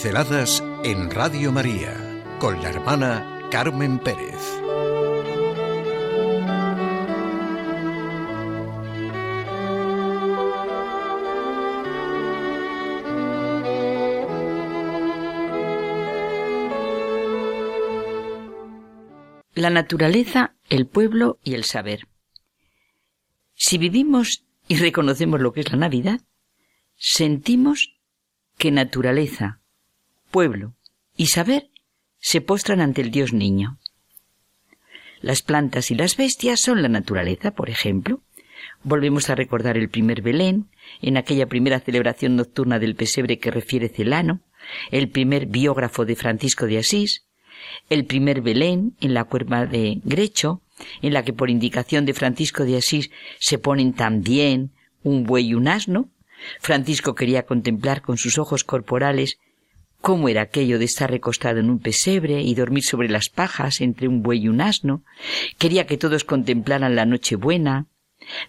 Pinceladas en Radio María con la hermana Carmen Pérez. La naturaleza, el pueblo y el saber. Si vivimos y reconocemos lo que es la Navidad, sentimos que naturaleza, pueblo y saber se postran ante el Dios niño. Las plantas y las bestias son la naturaleza, por ejemplo. Volvemos a recordar el primer Belén, en aquella primera celebración nocturna del pesebre que refiere Celano, el primer biógrafo de Francisco de Asís, el primer Belén en la cuerva de Grecho, en la que por indicación de Francisco de Asís se ponen también un buey y un asno. Francisco quería contemplar con sus ojos corporales cómo era aquello de estar recostado en un pesebre y dormir sobre las pajas entre un buey y un asno. Quería que todos contemplaran la Nochebuena,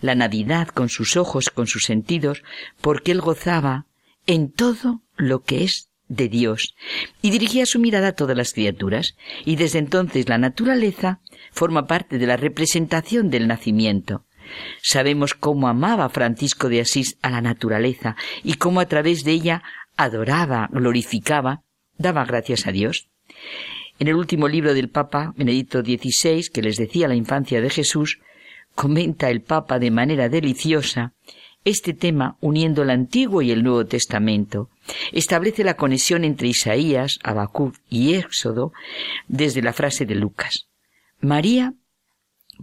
la Navidad con sus ojos, con sus sentidos, porque él gozaba en todo lo que es de Dios y dirigía su mirada a todas las criaturas, y desde entonces la naturaleza forma parte de la representación del nacimiento. Sabemos cómo amaba Francisco de Asís a la naturaleza y cómo a través de ella adoraba, glorificaba, daba gracias a Dios. En el último libro del Papa Benedicto XVI, que les decía la infancia de Jesús, comenta el Papa de manera deliciosa este tema uniendo el Antiguo y el Nuevo Testamento. Establece la conexión entre Isaías, Habacuc y Éxodo desde la frase de Lucas. María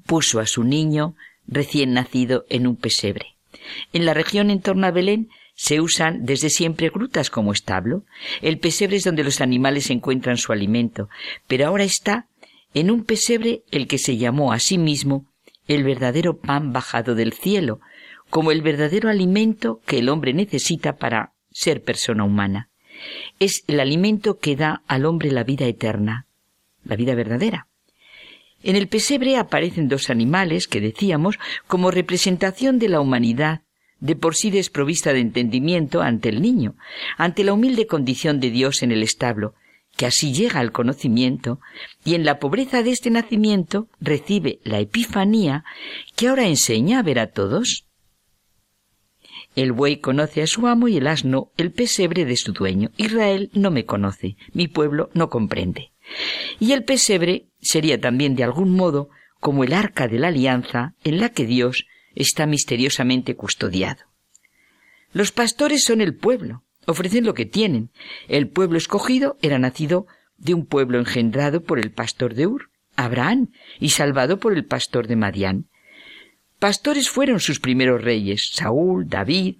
puso a su niño recién nacido en un pesebre. En la región en torno a Belén se usan desde siempre grutas como establo. El pesebre es donde los animales encuentran su alimento, pero ahora está en un pesebre el que se llamó a sí mismo el verdadero pan bajado del cielo, como el verdadero alimento que el hombre necesita para ser persona humana. Es el alimento que da al hombre la vida eterna, la vida verdadera. En el pesebre aparecen dos animales que decíamos como representación de la humanidad de por sí desprovista de entendimiento ante el niño, ante la humilde condición de Dios en el establo, que así llega al conocimiento y en la pobreza de este nacimiento recibe la epifanía que ahora enseña a ver a todos. El buey conoce a su amo y el asno el pesebre de su dueño. Israel no me conoce, mi pueblo no comprende. Y el pesebre sería también de algún modo como el arca de la alianza en la que Dios está misteriosamente custodiado. Los pastores son el pueblo, ofrecen lo que tienen. El pueblo escogido era nacido de un pueblo engendrado por el pastor de Ur, Abraham, y salvado por el pastor de Madián. Pastores fueron sus primeros reyes, Saúl, David,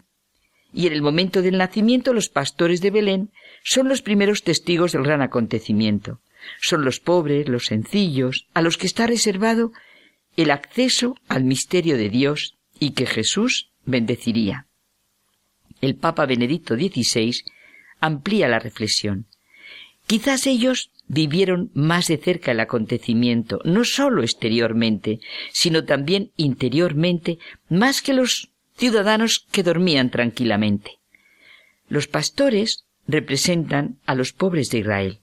y en el momento del nacimiento los pastores de Belén son los primeros testigos del gran acontecimiento. Son los pobres, los sencillos, a los que está reservado el acceso al misterio de Dios y que Jesús bendeciría. El Papa Benedicto XVI amplía la reflexión. Quizás ellos vivieron más de cerca el acontecimiento, no sólo exteriormente, sino también interiormente, más que los ciudadanos que dormían tranquilamente. Los pastores representan a los pobres de Israel,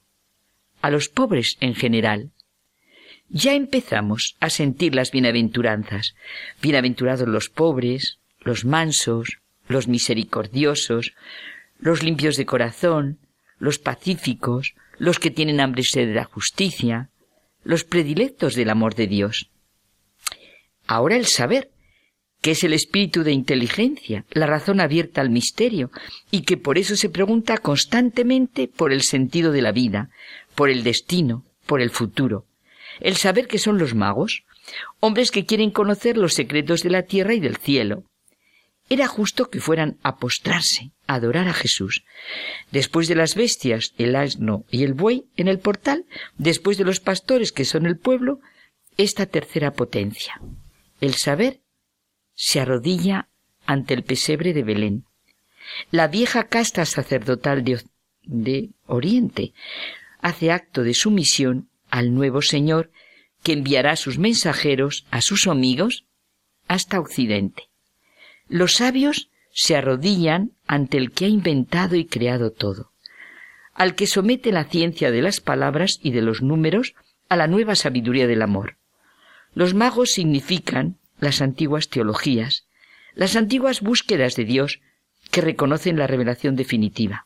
a los pobres en general, ya empezamos a sentir las bienaventuranzas. Bienaventurados los pobres, los mansos, los misericordiosos, los limpios de corazón, los pacíficos, los que tienen hambre y sed de la justicia, los predilectos del amor de Dios. Ahora el saber, que es el espíritu de inteligencia, la razón abierta al misterio, y que por eso se pregunta constantemente por el sentido de la vida, por el destino, por el futuro el saber que son los magos, hombres que quieren conocer los secretos de la tierra y del cielo. Era justo que fueran a postrarse, a adorar a Jesús. Después de las bestias, el asno y el buey en el portal, después de los pastores que son el pueblo, esta tercera potencia. El saber se arrodilla ante el pesebre de Belén. La vieja casta sacerdotal de, de Oriente hace acto de sumisión al nuevo Señor que enviará sus mensajeros a sus amigos hasta Occidente. Los sabios se arrodillan ante el que ha inventado y creado todo. al que somete la ciencia de las palabras y de los números a la nueva sabiduría del amor. Los magos significan las antiguas teologías, las antiguas búsquedas de Dios que reconocen la revelación definitiva.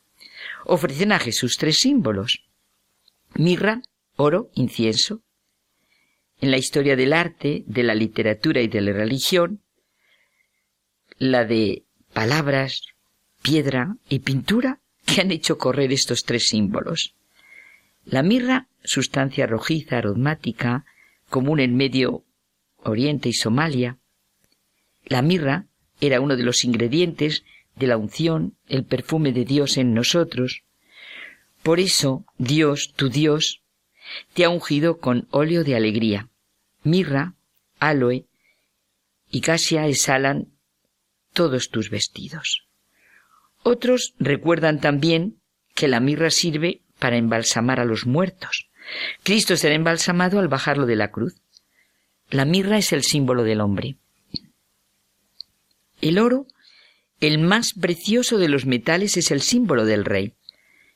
Ofrecen a Jesús tres símbolos. Mirra, oro, incienso. En la historia del arte, de la literatura y de la religión, la de palabras, piedra y pintura que han hecho correr estos tres símbolos. La mirra, sustancia rojiza, aromática, común en Medio Oriente y Somalia. La mirra era uno de los ingredientes de la unción, el perfume de Dios en nosotros. Por eso Dios, tu Dios, te ha ungido con óleo de alegría. Mirra, aloe y casia exhalan todos tus vestidos. Otros recuerdan también que la mirra sirve para embalsamar a los muertos. Cristo será embalsamado al bajarlo de la cruz. La mirra es el símbolo del hombre. El oro, el más precioso de los metales, es el símbolo del rey.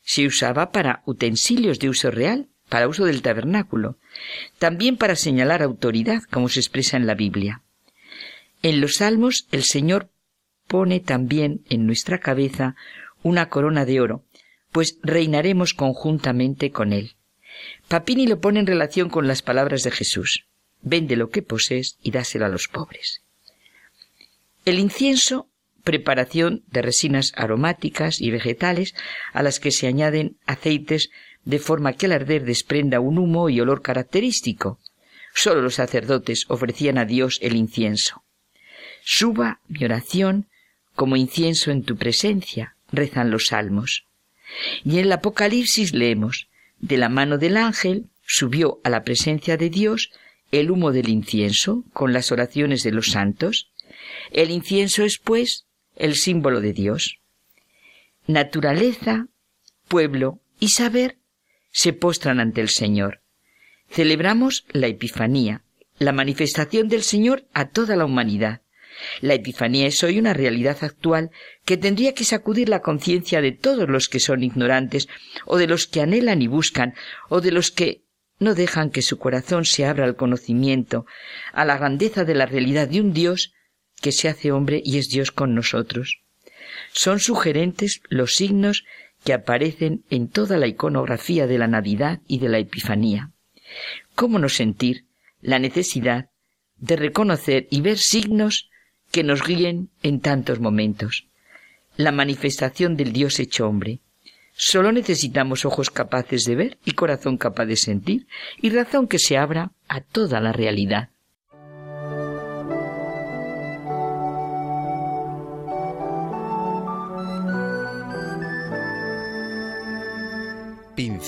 Se usaba para utensilios de uso real, para uso del tabernáculo, también para señalar autoridad, como se expresa en la Biblia. En los salmos el Señor pone también en nuestra cabeza una corona de oro, pues reinaremos conjuntamente con Él. Papini lo pone en relación con las palabras de Jesús. Vende lo que posees y dáselo a los pobres. El incienso, preparación de resinas aromáticas y vegetales a las que se añaden aceites de forma que al arder desprenda un humo y olor característico. Sólo los sacerdotes ofrecían a Dios el incienso. Suba mi oración como incienso en tu presencia, rezan los salmos. Y en el Apocalipsis leemos, de la mano del ángel subió a la presencia de Dios el humo del incienso con las oraciones de los santos. El incienso es, pues, el símbolo de Dios. Naturaleza, pueblo y saber se postran ante el Señor. Celebramos la Epifanía, la manifestación del Señor a toda la humanidad. La Epifanía es hoy una realidad actual que tendría que sacudir la conciencia de todos los que son ignorantes, o de los que anhelan y buscan, o de los que no dejan que su corazón se abra al conocimiento, a la grandeza de la realidad de un Dios que se hace hombre y es Dios con nosotros. Son sugerentes los signos que aparecen en toda la iconografía de la Navidad y de la Epifanía. ¿Cómo no sentir la necesidad de reconocer y ver signos que nos guíen en tantos momentos. La manifestación del Dios hecho hombre. Solo necesitamos ojos capaces de ver y corazón capaz de sentir y razón que se abra a toda la realidad.